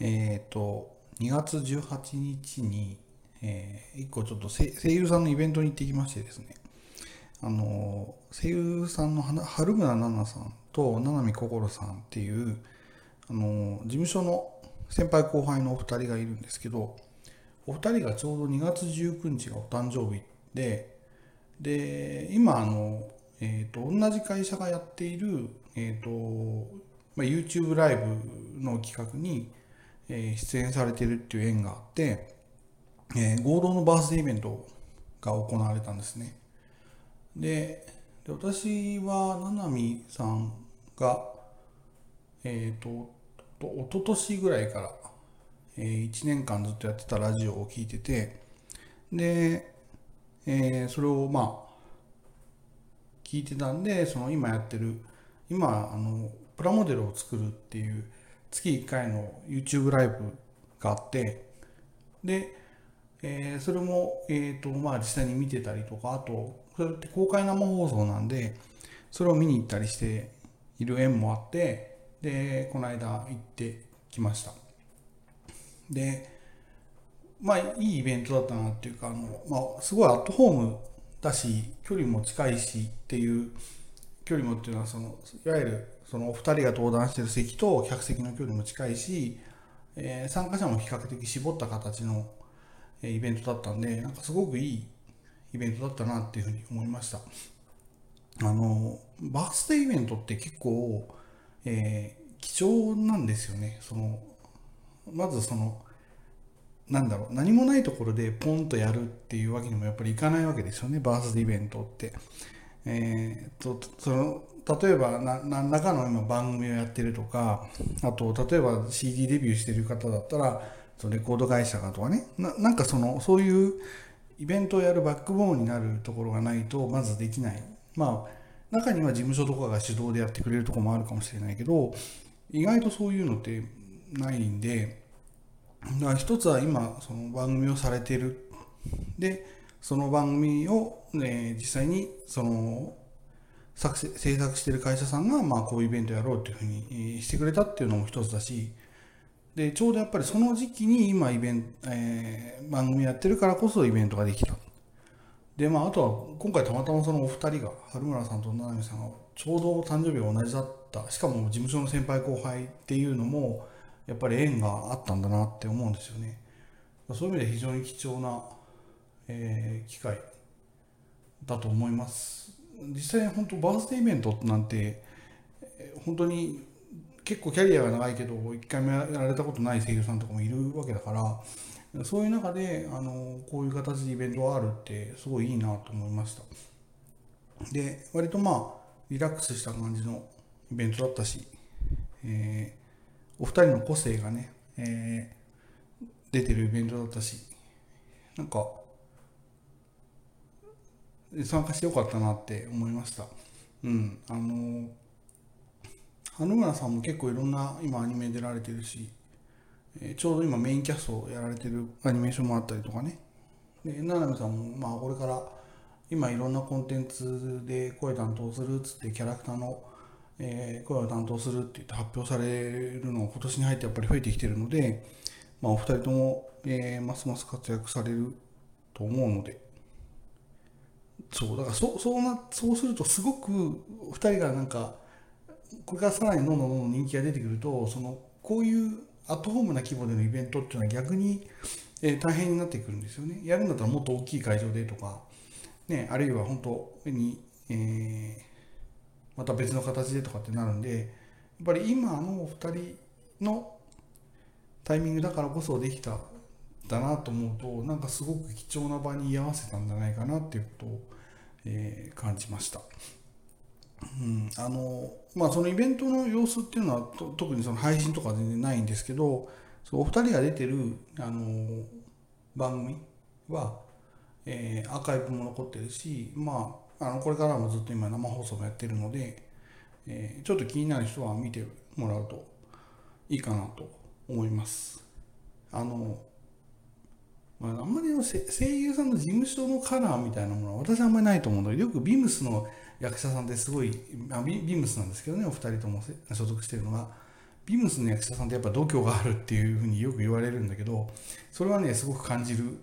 えっ、と、2月18日に、えー、一個ちょっと声優さんのイベントに行ってきましてですね、あの、声優さんの春村奈々さんと七海心さんっていう、あの、事務所の先輩後輩のお二人がいるんですけど、お二人がちょうど2月19日がお誕生日で、で、今、あの、え、ー、と、同じ会社がやっている、え、ー、と、まあ、YouTube ライブの企画に、え、出演されてるっていう縁があって、えー、合同のバースデーイベントが行われたんですね。で、で私は、七海さんが、えっ、ー、と、おととしぐらいから、えー、1年間ずっとやってたラジオを聞いてて、で、えー、それをまあ、聞いてたんで、その今やってる、今、あの、プラモデルを作るっていう月1回の YouTube ライブがあって、で、えー、それも、えっ、ー、と、まあ実際に見てたりとか、あと、それって公開生放送なんで、それを見に行ったりしている縁もあって、で、この間行ってきました。で、まあいいイベントだったなっていうか、あの、まあすごいアットホームだし、距離も近いしっていう距離もっていうのはそのいわゆるそのお二人が登壇してる席と客席の距離も近いし、えー、参加者も比較的絞った形のイベントだったんでなんかすごくいいイベントだったなっていうふうに思いました。あのバースデーイベントって結構、えー、貴重なんですよね。そのまずそのなんだろう何もないところでポンとやるっていうわけにもやっぱりいかないわけですよねバースデーイベントって。えー、とその例えば何らかの今番組をやってるとかあと例えば CD デビューしてる方だったらそのレコード会社がとかねななんかそのそういうイベントをやるバックボーンになるところがないとまずできない。まあ中には事務所とかが主導でやってくれるとこもあるかもしれないけど意外とそういうのってないんでだから一つは今その番組をされてる。でその番組を、ね、実際にその作制作してる会社さんが、まあ、こういうイベントやろうっていうふうにしてくれたっていうのも一つだしでちょうどやっぱりその時期に今イベン、えー、番組やってるからこそイベントができた。でまああとは今回たまたまそのお二人が春村さんと七海さんがちょうど誕生日が同じだった。しかも事務所の先輩後輩っていうのもやっぱり縁があったんだなって思うんですよね。そういう意味で非常に貴重なえー、機会だと思います。実際本当バースデーイベントなんて本当に結構キャリアが長いけど一回もやられたことない声優さんとかもいるわけだからそういう中であのこういう形でイベントがあるってすごいいいなと思いました。で割とまあリラックスした感じのイベントだったし、えー、お二人の個性がね、えー、出てるイベントだったしなんか参加してよかったなって思いました。うん、あの花村さんも結構いろんな今アニメ出られてるし、えちょうど今メインキャストをやられてるアニメーションもあったりとかねで七海さんもまあこれから今いろんなコンテンツで声担当するっつってキャラクターの、え、声を担当するって言って発表されるのが今年に入ってやっぱり増えてきてるので、まあ、お二人とも、え、ますます活躍されると思うのでそうだからそそうなそうするとすごく2人がなんかこれからさらにどんどんどんどん人気が出てくるとそのこういうアットホームな規模でのイベントっていうのは逆に、えー、大変になってくるんですよね。やるんだったらもっと大きい会場でとか、ね、あるいは本当に、えー、また別の形でとかってなるんでやっぱり今の2人のタイミングだからこそできただなと思うとなんかすごく貴重な場に居合わせたんじゃないかなっていうことをえー、感じました。うん、あのまあそのイベントの様子っていうのは特にその配信とか全然ないんですけどそのお二人が出てるあの番組は、えー、アーカイブも残ってるし、まあ、あのこれからもずっと今生放送もやってるので、えー、ちょっと気になる人は見てもらうといいかなと思います。あのまあ、あんまり声優さんの事務所のカラーみたいなものは私はあんまりないと思うのでよくビームスの役者さんってすごいあビビームスなんですけどねお二人とも所属してるのが。ビームスの役者さんってやっぱ度胸があるっていうふうによく言われるんだけどそれはねすごく感じる、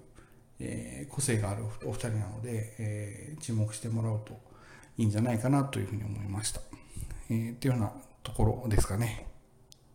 えー、個性があるお二人なので、えー、注目してもらうといいんじゃないかなというふうに思いました、えー、っていうようなところですかね。